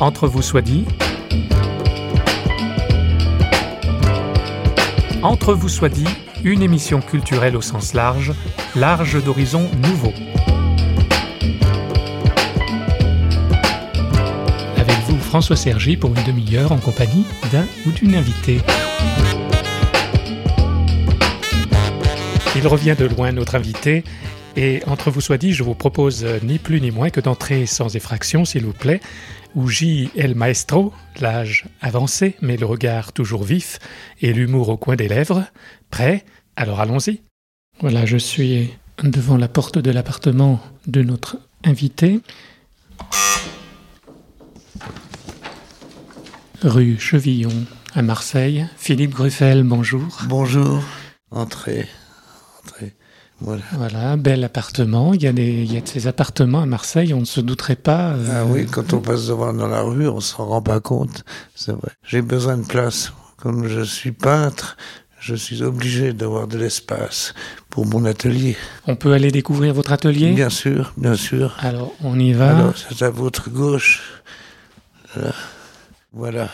Entre vous soit dit. Entre vous soit dit, une émission culturelle au sens large, large d'horizons nouveaux. Avec vous, François Sergi, pour une demi-heure en compagnie d'un ou d'une invitée. Il revient de loin, notre invité, et entre vous soit dit, je vous propose ni plus ni moins que d'entrer sans effraction, s'il vous plaît, où gît El Maestro, l'âge avancé, mais le regard toujours vif et l'humour au coin des lèvres. Prêt Alors allons-y. Voilà, je suis devant la porte de l'appartement de notre invité. Rue Chevillon, à Marseille. Philippe Gruffel, bonjour. Bonjour. Entrez. Entrez. Voilà. voilà. bel appartement. Il y, a des, il y a de ces appartements à Marseille, on ne se douterait pas. Euh... Ah oui, quand on passe devant dans la rue, on s'en rend pas compte. C'est vrai. J'ai besoin de place. Comme je suis peintre, je suis obligé d'avoir de l'espace pour mon atelier. On peut aller découvrir votre atelier? Bien sûr, bien sûr. Alors, on y va. Alors, c'est à votre gauche. Là. Voilà.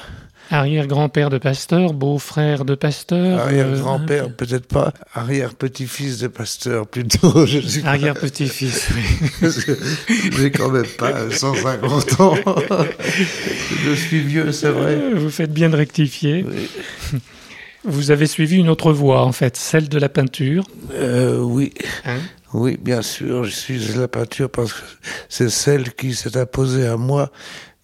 Arrière-grand-père de pasteur, beau-frère de pasteur. Arrière-grand-père, euh... peut-être pas. Arrière-petit-fils de pasteur, plutôt. Arrière-petit-fils, oui. J'ai quand même pas 150 ans. je suis vieux, c'est vrai. Vous faites bien de rectifier. Oui. Vous avez suivi une autre voie, en fait, celle de la peinture. Euh, oui. Hein? Oui, bien sûr, je suis de la peinture parce que c'est celle qui s'est imposée à moi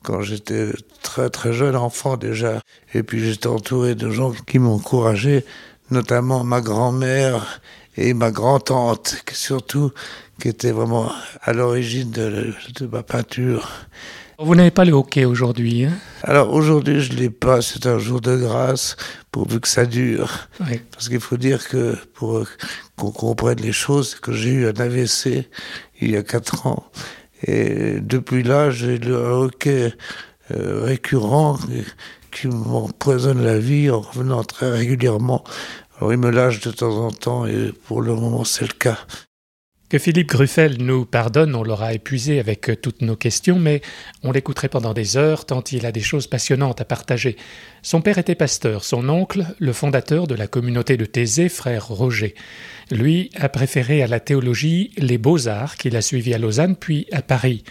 quand j'étais très très jeune enfant déjà. Et puis j'étais entouré de gens qui m'encourageaient, notamment ma grand-mère et ma grand-tante, surtout, qui étaient vraiment à l'origine de, de, ma peinture. Vous n'avez pas le hockey aujourd'hui hein? Alors aujourd'hui je ne l'ai pas, c'est un jour de grâce, pourvu que ça dure. Oui. Parce qu'il faut dire que pour qu'on comprenne les choses, que j'ai eu un AVC il y a quatre ans. Et depuis là, j'ai le hockey euh, récurrent qui m'empoisonne la vie en revenant très régulièrement. Alors il me lâche de temps en temps et pour le moment c'est le cas. Que Philippe Gruffel nous pardonne, on l'aura épuisé avec toutes nos questions, mais on l'écouterait pendant des heures tant il a des choses passionnantes à partager. Son père était pasteur, son oncle, le fondateur de la communauté de Thésée, frère Roger. Lui a préféré à la théologie les beaux-arts qu'il a suivis à Lausanne puis à Paris.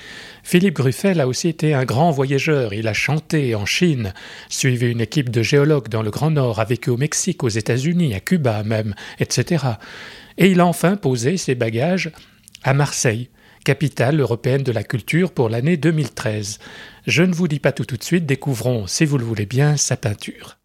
Philippe Gruffel a aussi été un grand voyageur, il a chanté en Chine, suivi une équipe de géologues dans le Grand Nord, a vécu au Mexique, aux États-Unis, à Cuba même, etc. Et il a enfin posé ses bagages à Marseille, capitale européenne de la culture pour l'année 2013. Je ne vous dis pas tout tout de suite, découvrons, si vous le voulez bien, sa peinture.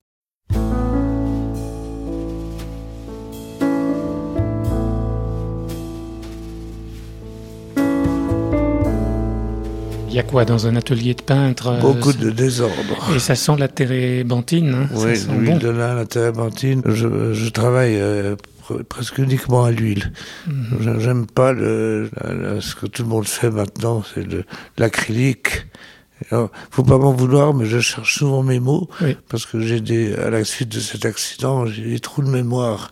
Il y a quoi dans un atelier de peintre Beaucoup de désordre. Et ça sent la térébenthine. Hein oui, l'huile bon. de lin, la térébenthine. Je, je travaille euh, presque uniquement à l'huile. Mhm. J'aime pas le, la, ce que tout le monde fait maintenant, c'est l'acrylique. Faut pas m'en vouloir, mais je cherche souvent mes mots oui. parce que j'ai des, à la suite de cet accident, j'ai des trous de mémoire.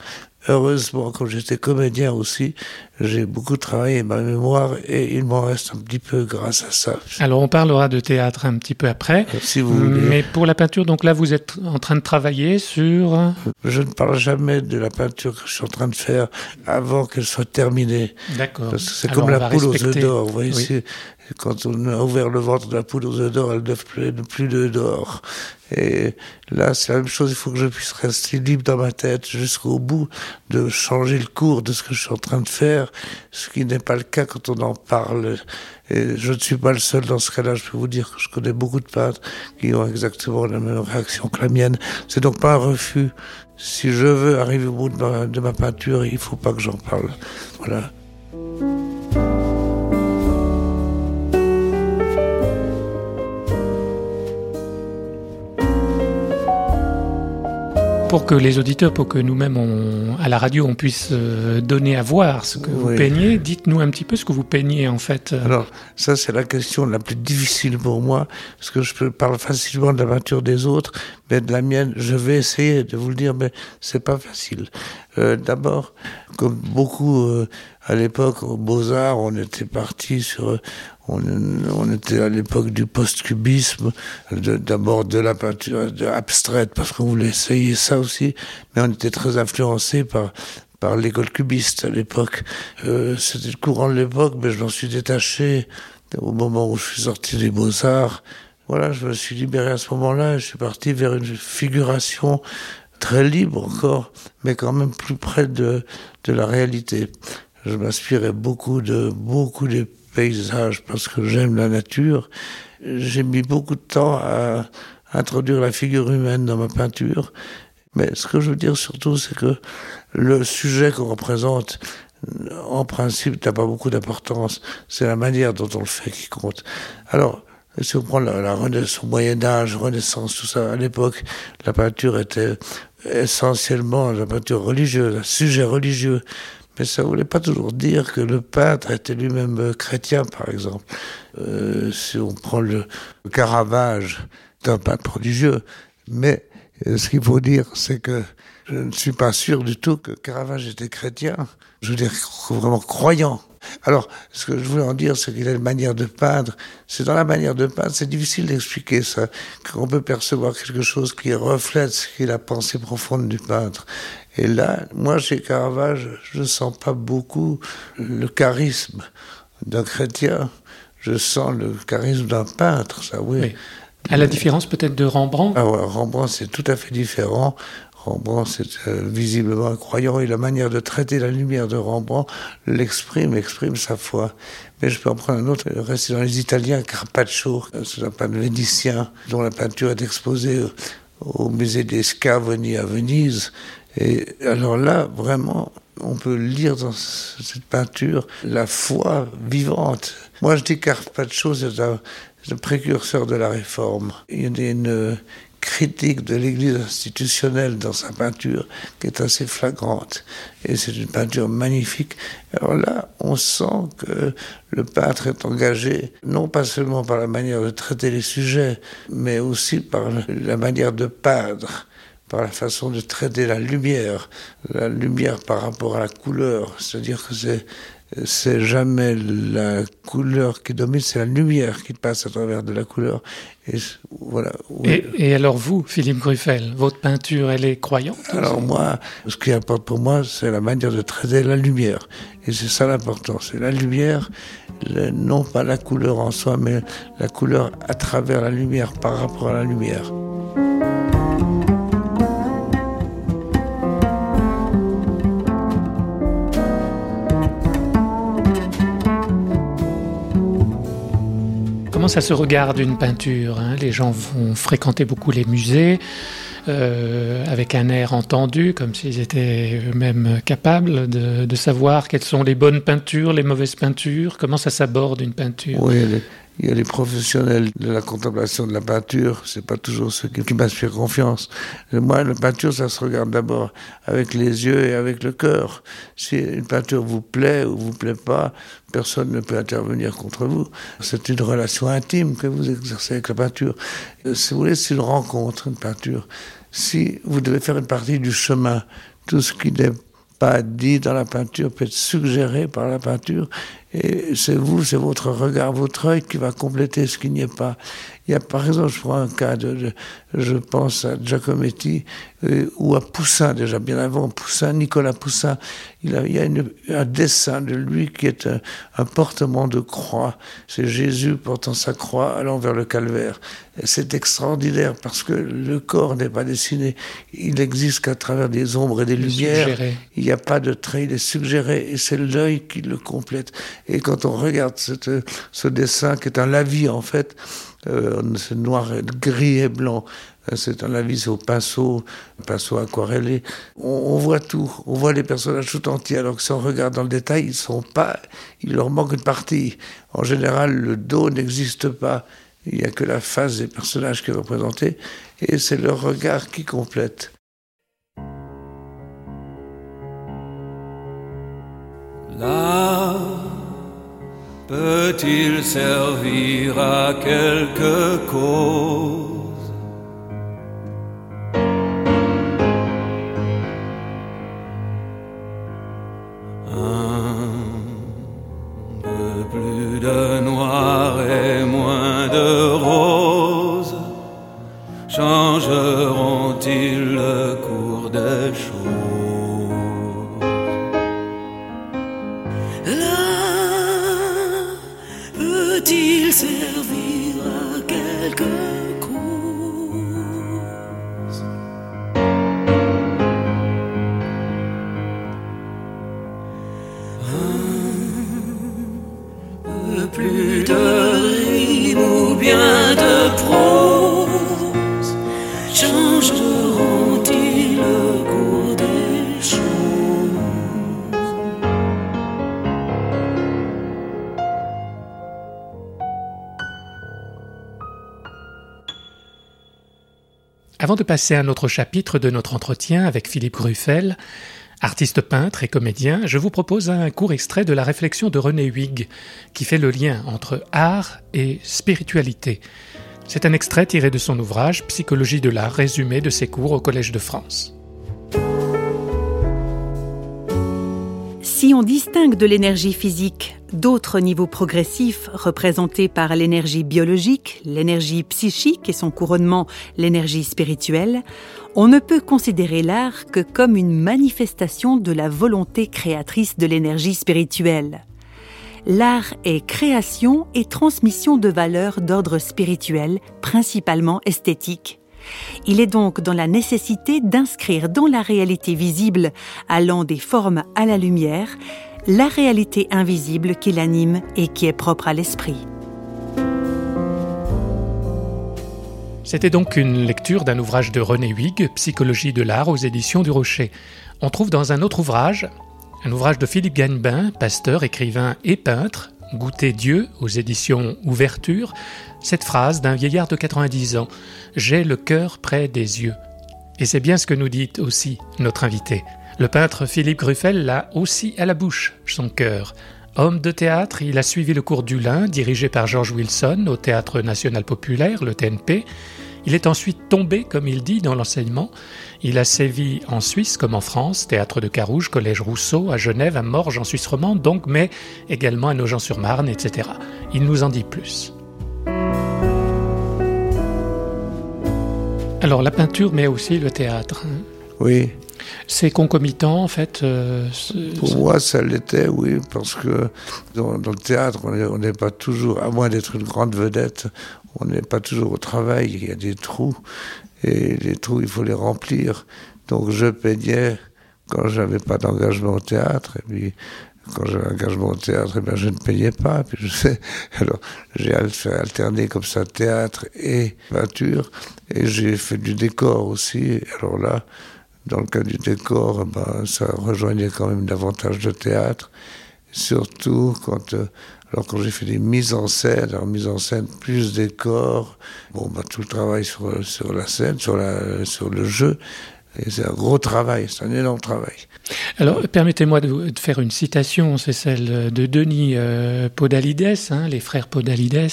Heureusement, quand j'étais comédien aussi, j'ai beaucoup travaillé ma mémoire et il m'en reste un petit peu grâce à ça. Alors on parlera de théâtre un petit peu après. Si vous voulez. Mais pour la peinture, donc là vous êtes en train de travailler sur... Je ne parle jamais de la peinture que je suis en train de faire avant qu'elle soit terminée. D'accord. Parce que c'est comme la poule respecter... aux œufs d'or. Vous voyez, oui. Quand on a ouvert le ventre de la poule aux œufs d'or, elle ne plus, plus d'œufs d'or. Et là, c'est la même chose, il faut que je puisse rester libre dans ma tête jusqu'au bout de changer le cours de ce que je suis en train de faire, ce qui n'est pas le cas quand on en parle. Et je ne suis pas le seul dans ce cas-là, je peux vous dire que je connais beaucoup de peintres qui ont exactement la même réaction que la mienne. C'est donc pas un refus. Si je veux arriver au bout de ma, de ma peinture, il ne faut pas que j'en parle. Voilà. Pour que les auditeurs, pour que nous-mêmes à la radio, on puisse euh, donner à voir ce que oui. vous peignez, dites-nous un petit peu ce que vous peignez en fait. Alors, ça c'est la question la plus difficile pour moi, parce que je peux parler facilement de la peinture des autres, Mais de la mienne, je vais essayer de vous le dire, mais c'est pas facile. Euh, D'abord, comme beaucoup euh, à l'époque, aux Beaux-Arts, on était parti sur... On, on, était à l'époque du post-cubisme, d'abord de, la peinture abstraite, parce qu'on voulait essayer ça aussi, mais on était très influencé par par l'école cubiste à l'époque. Euh, C'était le courant de l'époque, mais je m'en suis détaché au moment où je suis sorti des Beaux-Arts. Voilà, je me suis libéré à ce moment-là et je suis parti vers une figuration très libre encore, mais quand même plus près de, de la réalité. Je m'inspirais beaucoup de beaucoup de paysages parce que j'aime la nature. J'ai mis beaucoup de temps à introduire la figure humaine dans ma peinture. Mais ce que je veux dire surtout, c'est que le sujet qu'on représente, en principe, n'a pas beaucoup d'importance. C'est la manière dont on le fait qui compte. Alors, si on prend la, Renaissance, Moyen Âge, Renaissance, tout ça, à l'époque, la peinture était essentiellement la peinture religieuse, un sujet religieux. Mais ça ne voulait pas toujours dire que le peintre était lui-même chrétien, par exemple. Euh, si on prend le, le Caravage d'un peintre religieux, mais ce qu'il faut dire, c'est que je ne suis pas sûr du tout que Caravage était chrétien. Je veux dire, vraiment croyant. Alors, ce que je voulais en dire, c'est qu'il a une manière de peindre. C'est dans la manière de peindre, c'est difficile d'expliquer ça, qu'on peut percevoir quelque chose qui reflète ce qu'est la pensée profonde du peintre. Et là, moi, chez Caravage, je ne sens pas beaucoup le charisme d'un chrétien. Je sens le charisme d'un peintre, ça, oui. oui. À la différence peut-être de Rembrandt ah ouais, Rembrandt, c'est tout à fait différent. Rembrandt, c'est euh, visiblement un croyant et la manière de traiter la lumière de Rembrandt l'exprime, exprime sa foi. Mais je peux en prendre un autre, rester dans les Italiens, Carpaccio, c'est un peintre vénitien dont la peinture est exposée au musée des Scavoni à Venise. Et alors là, vraiment, on peut lire dans cette peinture la foi vivante. Moi, je dis Carpaccio, c'est un, le précurseur de la réforme. Il y a une critique de l'Église institutionnelle dans sa peinture qui est assez flagrante. Et c'est une peinture magnifique. Alors là, on sent que le peintre est engagé, non pas seulement par la manière de traiter les sujets, mais aussi par la manière de peindre par la façon de traiter la lumière, la lumière par rapport à la couleur, c'est-à-dire que c'est c'est jamais la couleur qui domine, c'est la lumière qui passe à travers de la couleur. Et voilà. Et, et, alors vous, Philippe Gruffel, votre peinture, elle est croyante Alors moi, ce qui importe pour moi, c'est la manière de traiter la lumière. Et c'est ça l'important, c'est la lumière, non pas la couleur en soi, mais la couleur à travers la lumière, par rapport à la lumière. Ça se regarde une peinture hein Les gens vont fréquenter beaucoup les musées euh, avec un air entendu, comme s'ils étaient eux-mêmes capables de, de, savoir quelles sont les bonnes peintures, les mauvaises peintures, comment ça s'aborde une peinture. Oui, il y a les professionnels de la contemplation de la peinture, c'est pas toujours ceux qui, qui m'inspirent confiance. Moi, la peinture, ça se regarde d'abord avec les yeux et avec le cœur. Si une peinture vous plaît ou vous plaît pas, personne ne peut intervenir contre vous. C'est une relation intime que vous exercez avec la peinture. Si vous voulez, c'est une rencontre, une peinture. Si vous devez faire une partie du chemin, tout ce qui n'est pas dit dans la peinture peut être suggéré par la peinture et c'est vous, c'est votre regard, votre œil qui va compléter ce qui n'y est pas. Il y a, par exemple, je prends un cas de, je pense à Giacometti euh, ou à Poussin, déjà bien avant Poussin, Nicolas Poussin. Il, a, il y a une, un dessin de lui qui est un, un portement de croix. C'est Jésus portant sa croix allant vers le calvaire. C'est extraordinaire parce que le corps n'est pas dessiné. Il existe qu'à travers des ombres et des lumières. Suggéré. Il n'y a pas de trait, il est suggéré et c'est l'œil qui le complète. Et quand on regarde ce dessin, qui est un lavis en fait, euh, c'est noir, gris et blanc, euh, c'est un lavis au pinceau, pinceau aquarellé. On, voit tout, on voit les personnages tout entiers, alors que si on regarde dans le détail, ils sont pas, il leur manque une partie. En général, le dos n'existe pas. Il n'y a que la face des personnages qui est représentée, et c'est leur regard qui complète. Là peut-il servir à quelque cause? Avant de passer à un autre chapitre de notre entretien avec Philippe Gruffel, artiste peintre et comédien, je vous propose un court extrait de la réflexion de René Huyghe qui fait le lien entre art et spiritualité. C'est un extrait tiré de son ouvrage Psychologie de l'art résumé de ses cours au Collège de France. Si on distingue de l'énergie physique d'autres niveaux progressifs représentés par l'énergie biologique, l'énergie psychique et son couronnement, l'énergie spirituelle, on ne peut considérer l'art que comme une manifestation de la volonté créatrice de l'énergie spirituelle. L'art est création et transmission de valeurs d'ordre spirituel, principalement esthétique. Il est donc dans la nécessité d'inscrire dans la réalité visible, allant des formes à la lumière, la réalité invisible qui l'anime et qui est propre à l'esprit. C'était donc une lecture d'un ouvrage de René Huyghe, Psychologie de l'art aux éditions du Rocher. On trouve dans un autre ouvrage, un ouvrage de Philippe Gagnebin, pasteur, écrivain et peintre, Goûter Dieu aux éditions Ouverture, cette phrase d'un vieillard de 90 ans J'ai le cœur près des yeux. Et c'est bien ce que nous dit aussi notre invité. Le peintre Philippe Gruffel l'a aussi à la bouche, son cœur. Homme de théâtre, il a suivi le cours du Lin, dirigé par George Wilson au Théâtre national populaire, le TNP. Il est ensuite tombé, comme il dit, dans l'enseignement. Il a sévi en Suisse comme en France, théâtre de Carouge, collège Rousseau, à Genève, à Morges, en Suisse romande, donc, mais également à Nogent-sur-Marne, etc. Il nous en dit plus. Alors la peinture, mais aussi le théâtre. Hein. Oui. C'est concomitant en fait euh, Pour moi, ça l'était, oui, parce que dans, le théâtre, on n'est pas toujours, à moins d'être une grande vedette, on n'est pas toujours au travail, il y a des trous, et les trous, il faut les remplir. Donc je peignais quand j'avais pas d'engagement au théâtre, et puis quand j'avais un engagement au théâtre, eh je ne payais pas. Puis je sais, alors j'ai alterné comme ça théâtre et peinture, et j'ai fait du décor aussi. Alors là, dans le cas du décor, eh ben, ça rejoignait quand même davantage de théâtre, surtout quand euh, alors quand j'ai fait des mises en scène, alors mise en scène plus décor, bon bah tout le travail sur, sur la scène, sur, la, sur le jeu, c'est un gros travail, c'est un énorme travail. Alors, permettez-moi de, faire une citation, c'est celle de Denis euh, Podalides, hein, les frères Podalides.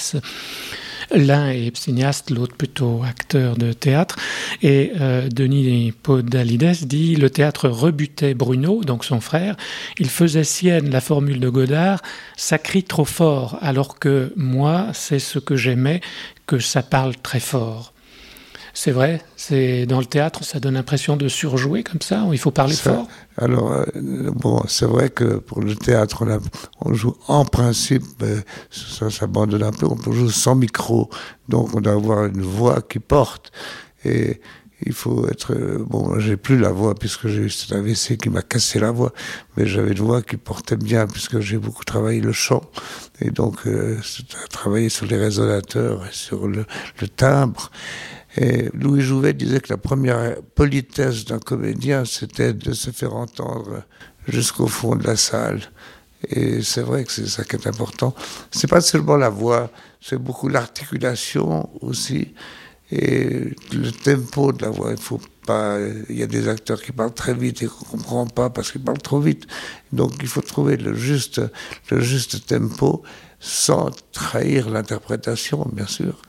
L'un est cinéaste, l'autre plutôt acteur de théâtre. Et euh, Denis Podalides dit Le théâtre rebutait Bruno, donc son frère. Il faisait sienne la formule de Godard Ça crie trop fort, alors que moi, c'est ce que j'aimais, que ça parle très fort. C'est vrai, c'est dans le théâtre, ça donne l'impression de surjouer comme ça, il faut parler fort? Alors, euh, bon, c'est vrai que pour le théâtre, on, joue en principe, ça s'abandonne un peu, on peut jouer sans micro, donc on doit avoir une voix qui porte. Et il faut être bon j'ai plus la voix puisque j'ai eu cet AVC qui m'a cassé la voix mais j'avais une voix qui portait bien puisque j'ai beaucoup travaillé le chant et donc euh, travaillé sur les résonateurs et sur le, le timbre et Louis Jouvet disait que la première politesse d'un comédien, c'était de se faire entendre jusqu'au fond de la salle. Et c'est vrai que c'est ça qui est important. C'est pas seulement la voix, c'est beaucoup l'articulation aussi et le tempo de la voix. Pas. Il y a des acteurs qui parlent très vite et qu'on comprend pas parce qu'ils parlent trop vite. Donc il faut trouver le juste, le juste tempo sans trahir l'interprétation, bien sûr.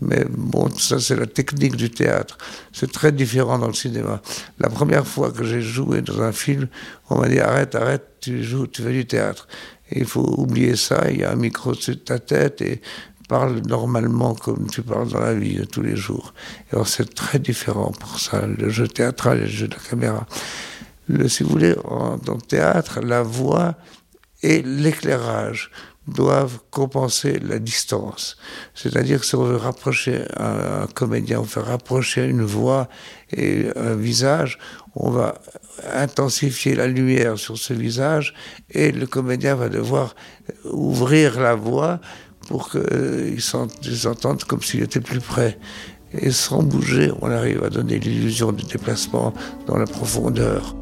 Mais bon, ça c'est la technique du théâtre. C'est très différent dans le cinéma. La première fois que j'ai joué dans un film, on m'a dit arrête, arrête, tu joues, tu fais du théâtre. il faut oublier ça, il y a un micro dessus de ta tête et parle normalement comme tu parles dans la vie de tous les jours. Alors c'est très différent pour ça, le jeu théâtral et le jeu de la caméra. Le, si vous voulez, dans le théâtre, la voix et l'éclairage doivent compenser la distance. C'est-à-dire que si on veut rapprocher un, comédien, on veut rapprocher une voix et un visage, on va intensifier la lumière sur ce visage et le comédien va devoir ouvrir la voix pour qu'ils s'entendent comme s'il était plus près. Et sans bouger, on arrive à donner l'illusion du déplacement dans la profondeur.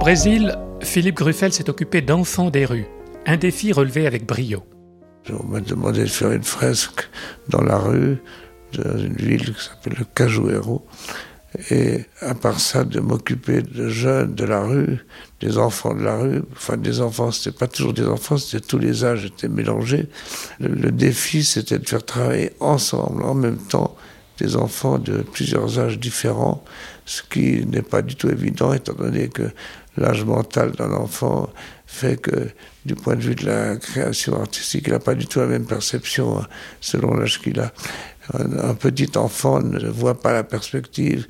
Brésil, Philippe Gruffel s'est occupé d'enfants des rues, un défi relevé avec brio. On m'a demandé de faire une fresque dans la rue, dans une ville qui s'appelle le Cajuero, et à part ça, de m'occuper de jeunes de la rue, des enfants de la rue, enfin des enfants, c'était pas toujours des enfants, c'était tous les âges étaient mélangés. le défi, c'était de faire travailler ensemble, en même temps, des enfants de plusieurs âges différents, ce qui n'est pas du tout évident étant donné que l'âge mental d'un enfant fait que, du point de vue de la création artistique, il n'a pas du tout la même perception hein, selon l'âge qu'il a. Un, petit enfant ne voit pas la perspective,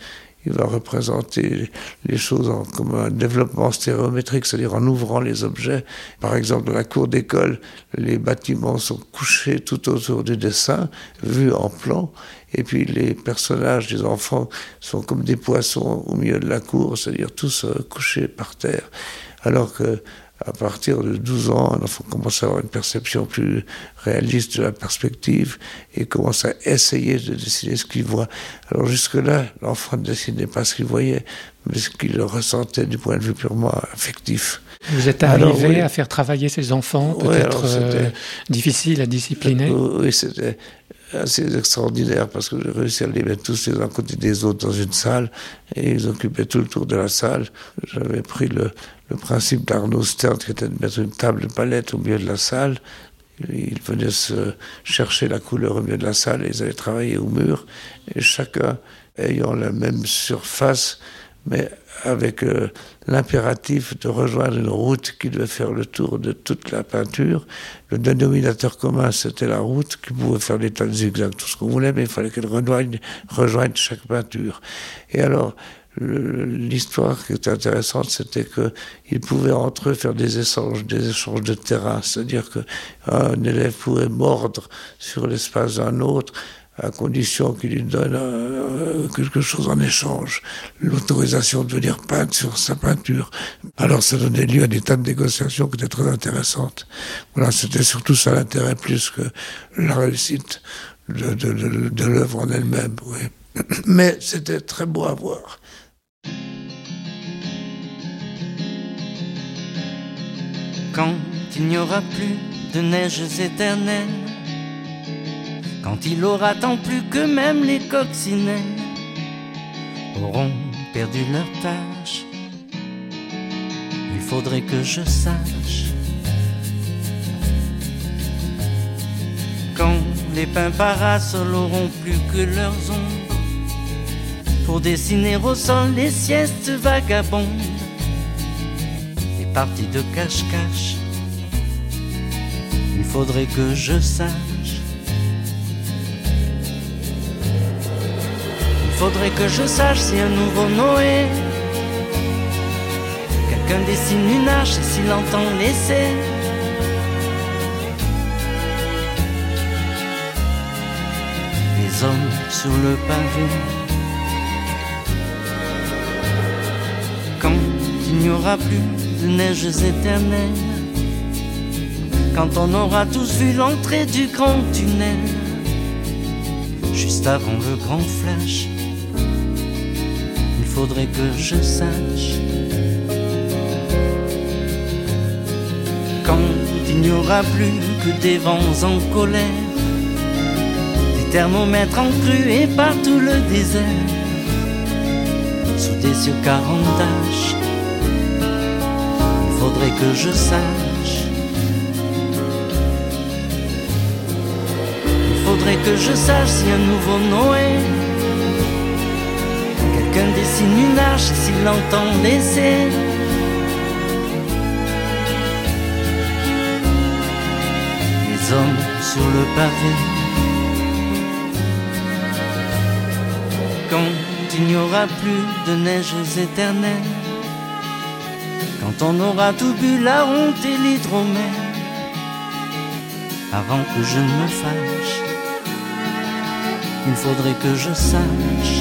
il va représenter les choses en, comme un développement stéréométrique, c'est-à-dire en ouvrant les objets. Par exemple, dans la cour d'école, les bâtiments sont couchés tout autour du dessin, vus en plan, et puis les personnages des enfants sont comme des poissons au milieu de la cour, c'est-à-dire tous euh, couchés par terre. Alors que à partir de 12 ans, un enfant commence à avoir une perception plus réaliste de la perspective et commence à essayer de dessiner ce qu'il voit. Alors jusque-là, l'enfant ne dessinait pas ce qu'il voyait, mais ce qu'il ressentait du point de vue purement affectif. Vous êtes arrivé à faire travailler ces enfants, peut-être euh, difficile à discipliner? Oui, c'était assez extraordinaire parce que j'ai réussi à les mettre tous les uns à côté des autres dans une salle et ils occupaient tout le tour de la salle. J'avais pris le, le principe d'Arnaud Stern qui était de mettre une table de palette au milieu de la salle. Ils venaient se chercher la couleur au milieu de la salle et ils allaient travailler au mur et chacun ayant la même surface mais avec euh, l'impératif de rejoindre une route qui devait faire le tour de toute la peinture. Le dénominateur commun, c'était la route qui pouvait faire des tas de tout ce qu'on voulait, mais il fallait qu'elle rejoigne, rejoigne chaque peinture. Et alors, l'histoire qui était intéressante, c'était qu'ils pouvaient entre eux faire des échanges, des échanges de terrain, c'est-à-dire qu'un élève pouvait mordre sur l'espace d'un autre, à condition qu'il lui donne euh, quelque chose en échange, l'autorisation de venir peindre sur sa peinture. Alors ça donnait lieu à des tas de négociations qui étaient très intéressantes. Voilà, c'était surtout ça l'intérêt plus que la réussite de, de, de, de l'œuvre en elle-même. Oui. Mais c'était très beau à voir. Quand il n'y aura plus de neiges éternelles quand il aura tant plus que même les coccinelles auront perdu leur tâche. Il faudrait que je sache quand les pins parasols auront plus que leurs ombres pour dessiner au sol les siestes vagabondes, les parties de cache-cache. Il faudrait que je sache. Faudrait que je sache si un nouveau Noé. Quelqu'un dessine une arche et s'il entend l'essai. Les hommes sur le pavé n'y aura plus de neiges éternelles Quand on aura tous vu l'entrée du grand tunnel Juste avant le grand flash faudrait que je sache. Quand il n'y aura plus que des vents en colère, des thermomètres en crue et partout le désert, sous des yeux quarantaches, il faudrait que je sache. Il faudrait que je sache si un nouveau Noé. Quelqu'un dessine une arche s'il l'entend laisser. Les hommes sur le pavé. Quand il n'y aura plus de neiges éternelles. Quand on aura tout bu la honte et l'hydromel avant que je ne me fâche. Il faudrait que je sache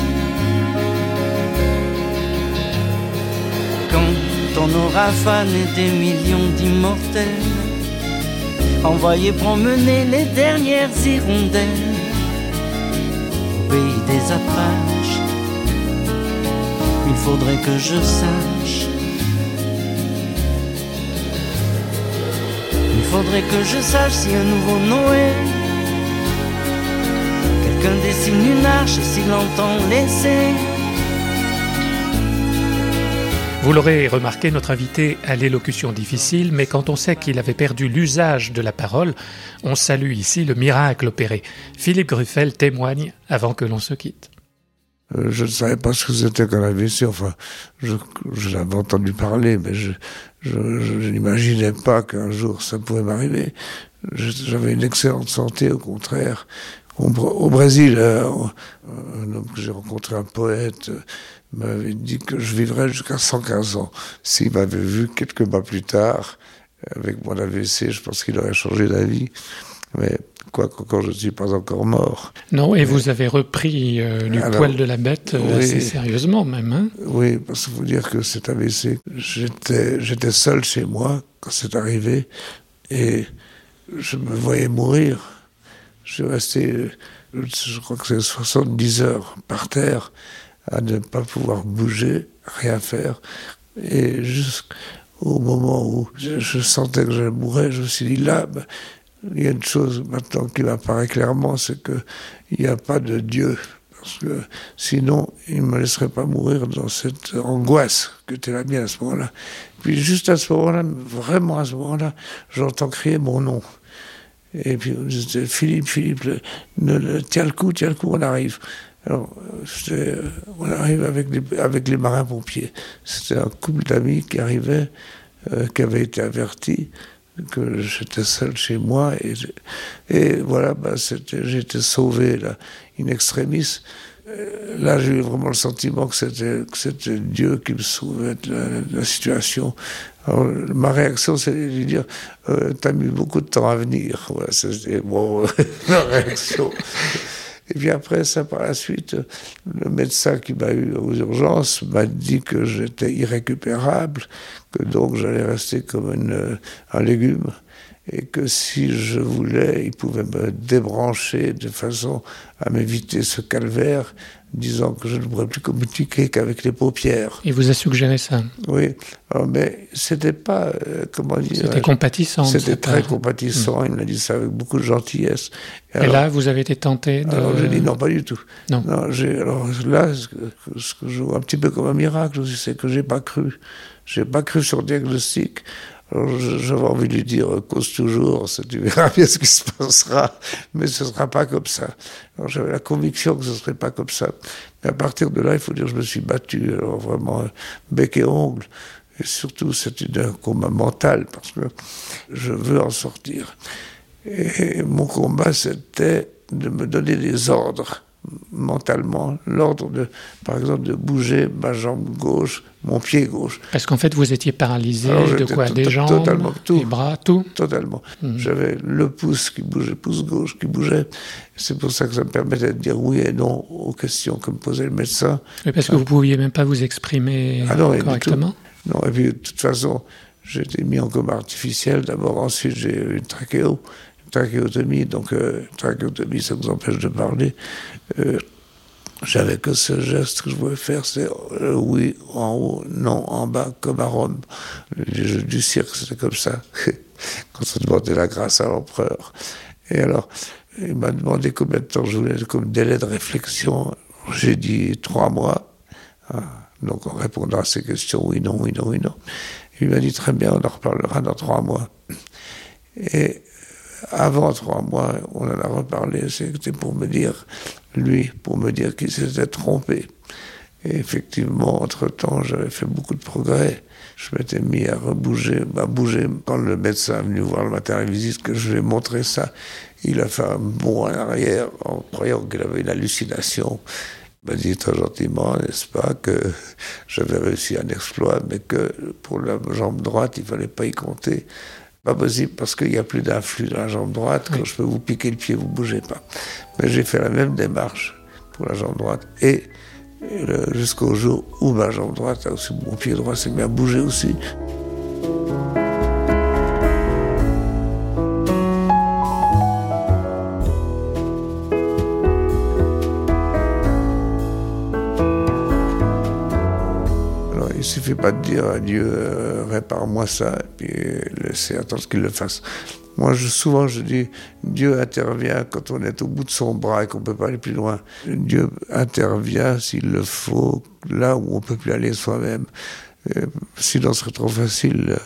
quand on aura fané des millions d'immortels, envoyé promener les dernières hirondelles au pays des Apaches. Il faudrait que je sache faudrait que je sache si un nouveau Noé, quelqu'un dessine une arche s'il entend laisser. Vous l'aurez remarqué, notre invité a l'élocution difficile, mais quand on sait qu'il avait perdu l'usage de la parole, on salue ici le miracle opéré. Philippe Gruffel témoigne avant que l'on se quitte. Euh, je ne savais pas ce que c'était qu'un AVC. Enfin, je, l'avais entendu parler, mais je, je, n'imaginais pas qu'un jour ça pouvait m'arriver. J'avais une excellente santé, au contraire. Au, Brésil, euh, un homme que j'ai rencontré, un poète, m'avait dit que je vivrais jusqu'à 115 ans. S'il m'avait vu quelques mois plus tard, avec mon AVC, je pense qu'il aurait changé d'avis. Mais quoi quand je ne suis pas encore mort. Non, et vous avez repris euh, du poil de la bête euh, assez sérieusement même. Hein oui, parce qu'il faut dire que cet AVC, j'étais, j'étais seul chez moi quand c'est arrivé, et je me voyais mourir. Je suis resté, je crois que c'est 70 heures par terre, à ne pas pouvoir bouger, rien faire, et jusqu'au moment où je, sentais que je mourrais, je me suis dit là, ben, il y a une chose maintenant qui m'apparaît clairement, c'est qu'il n'y a pas de Dieu. Parce que sinon, il ne me laisserait pas mourir dans cette angoisse que tu la mienne à ce moment-là. Puis juste à ce moment-là, vraiment à ce moment-là, j'entends crier mon nom. Et puis Philippe, Philippe, tiens le coup, tiens le coup, on arrive. Alors, on arrive avec les, marins-pompiers. C'était un couple d'amis qui arrivait, euh, qui avait été avertis que j'étais seul chez moi et, et voilà, bah, j'étais sauvé là, in extremis. Euh, là, j'ai eu vraiment le sentiment que c'était Dieu qui me sauvait de la, situation. Alors, ma réaction, c'est de lui dire euh, T'as mis beaucoup de temps à venir. Voilà, c'était bon, ma réaction. Et puis après ça, par la suite, le médecin qui m'a eu aux urgences m'a dit que j'étais irrécupérable, que donc j'allais rester comme une, un légume et que si je voulais, il pouvait me débrancher de façon à m'éviter ce calvaire, disant que je ne pourrais plus communiquer qu'avec les paupières. Il vous a suggéré ça? Oui, alors, mais c'était pas, euh, comment dire... C'était compatissant. C'était très compatissant, il m'a dit ça avec beaucoup de gentillesse. Et, là, vous avez été tenté de... Alors j'ai dit non, pas du tout. Non. alors là, ce que, je vois un petit peu comme un miracle, c'est que j'ai pas cru. J'ai pas cru sur le diagnostic. J'avais envie de lui dire, cause toujours, tu verras bien ce qui se passera, mais ce ne sera pas comme ça. J'avais la conviction que ce ne serait pas comme ça. Mais à partir de là, il faut dire, je me suis battu, alors vraiment, bec et ongle. Et surtout, c'était un combat mental, parce que je veux en sortir. Et mon combat, c'était de me donner des ordres mentalement l'ordre de, par exemple, de bouger ma jambe gauche, mon pied gauche. Parce qu'en fait, vous étiez paralysé de quoi? Des jambes, totalement, tout, des bras, tout? Totalement. Hmm. J'avais le pouce qui bougeait, le pouce gauche qui bougeait. C'est pour ça que ça me permettait de dire oui et non aux questions que me posait le médecin. Mais parce que vous ne pouviez même pas vous exprimer ah non, correctement Non, et puis de toute façon, j'ai été mis en coma artificiel. D'abord, ensuite, j'ai eu une trachéo trachéotomie, donc euh, trachéotomie, ça vous empêche de parler. Euh, j'avais que ce geste que je pouvais faire, c'est euh, oui en haut, non en bas, comme à Rome. Les jeux du cirque, c'était comme ça, quand on demandait la grâce à l'empereur. Et alors, il m'a demandé combien de temps je voulais comme délai de réflexion. J'ai dit trois mois. Ah, donc en répondant à ces questions, oui, non, oui, non, oui, non. Il m'a dit très bien, on en reparlera dans trois mois. Et avant trois mois, on en a reparlé, c'était pour me dire, lui, pour me dire qu'il s'était trompé. Et effectivement, entre-temps, j'avais fait beaucoup de progrès. Je m'étais mis à rebouger, à bouger. Quand le médecin est venu voir le matin à visite, que je lui ai montré ça, il a fait un bond en arrière en croyant qu'il avait une hallucination. Il m'a dit très gentiment, n'est-ce pas, que j'avais réussi un exploit, mais que pour la jambe droite, il fallait pas y compter. Pas possible parce qu'il n'y a plus d'influx dans la jambe droite. Quand je peux vous piquer le pied, vous bougez pas. Mais j'ai fait la même démarche pour la jambe droite. Et jusqu'au jour où ma jambe droite, aussi, mon pied droit s'est bien bougé aussi. Suffit pas de dire à Dieu, euh, répare-moi ça, et puis laisser attendre qu'il le fasse. Moi, souvent, je dis, Dieu intervient quand on est au bout de son bras et qu'on ne peut pas aller plus loin. Dieu intervient s'il le faut, là où on ne peut plus aller soi-même. Sinon, ce serait trop facile.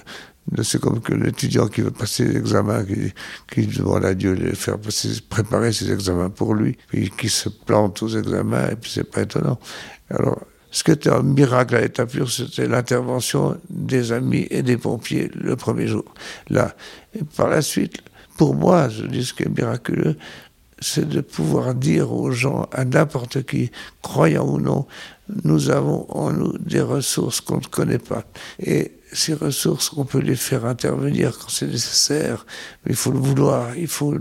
C'est comme que l'étudiant qui veut passer les examens, qui, qui, demande à Dieu de faire préparer ses examens pour lui, puis qui se plante aux examens, et puis c'est pas étonnant. Alors, ce qui était un miracle à l'état pur, c'était l'intervention des amis et des pompiers le premier jour. Là. Par la suite, pour moi, je dis ce qui est miraculeux, c'est de pouvoir dire aux gens, à n'importe qui, croyant ou non, nous avons en nous des ressources qu'on ne connaît pas. Et ces ressources, on peut les faire intervenir quand c'est nécessaire, mais il faut le vouloir, il faut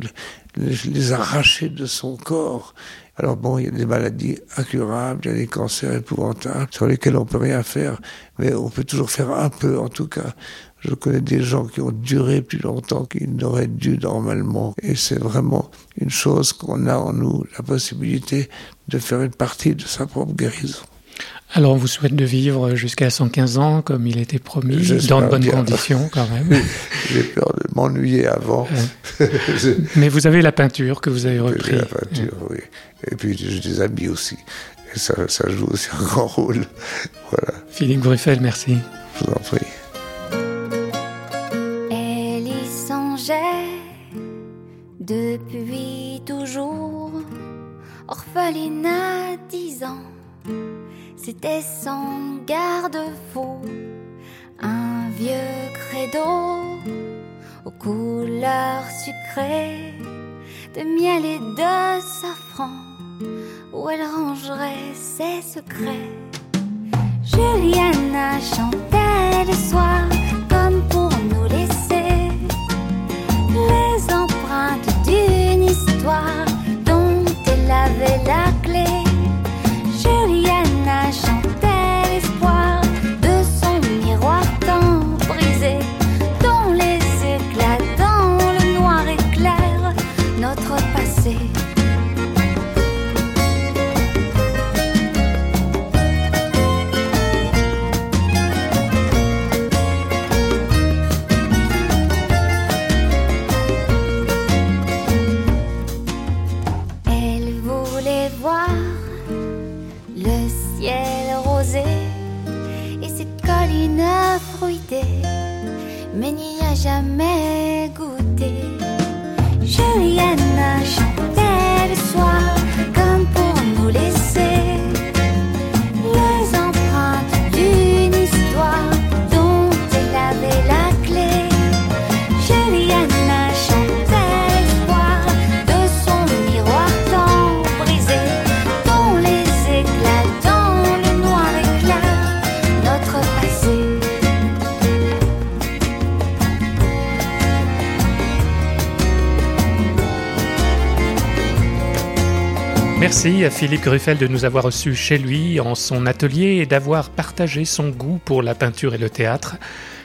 les arracher de son corps. Alors bon, il y a des maladies incurables, il y a des cancers épouvantables sur lesquels on peut rien faire, mais on peut toujours faire un peu en tout cas. Je connais des gens qui ont duré plus longtemps qu'ils n'auraient dû normalement. Et c'est vraiment une chose qu'on a en nous, la possibilité de faire une partie de sa propre guérison. Alors, on vous souhaite de vivre jusqu'à 115 ans, comme il était promis, dans de bonnes conditions quand même. J'ai peur de m'ennuyer avant. Mais vous avez la peinture que vous avez repris. La peinture, oui. Et puis j'ai des amis aussi. Et ça, ça, joue aussi un grand rôle. Voilà. Philippe Gruffel, merci. Je vous en prie. Elle y songeait depuis toujours, orpheline à 10 ans c'était son garde-fou, un vieux credo aux couleurs sucrées de miel et de safran, où elle rangerait ses secrets. Juliana chantait le soir comme pour nous laisser les empreintes d'une histoire dont elle avait la Merci à Philippe Gruffel de nous avoir reçus chez lui, en son atelier, et d'avoir partagé son goût pour la peinture et le théâtre.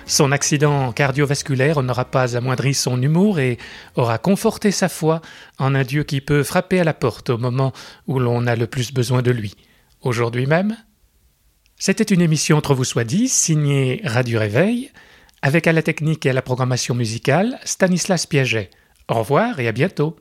Son accident cardiovasculaire n'aura pas amoindri son humour et aura conforté sa foi en un Dieu qui peut frapper à la porte au moment où l'on a le plus besoin de lui. Aujourd'hui même C'était une émission entre vous soit dit, signée Radio Réveil, avec à la technique et à la programmation musicale Stanislas Piaget. Au revoir et à bientôt.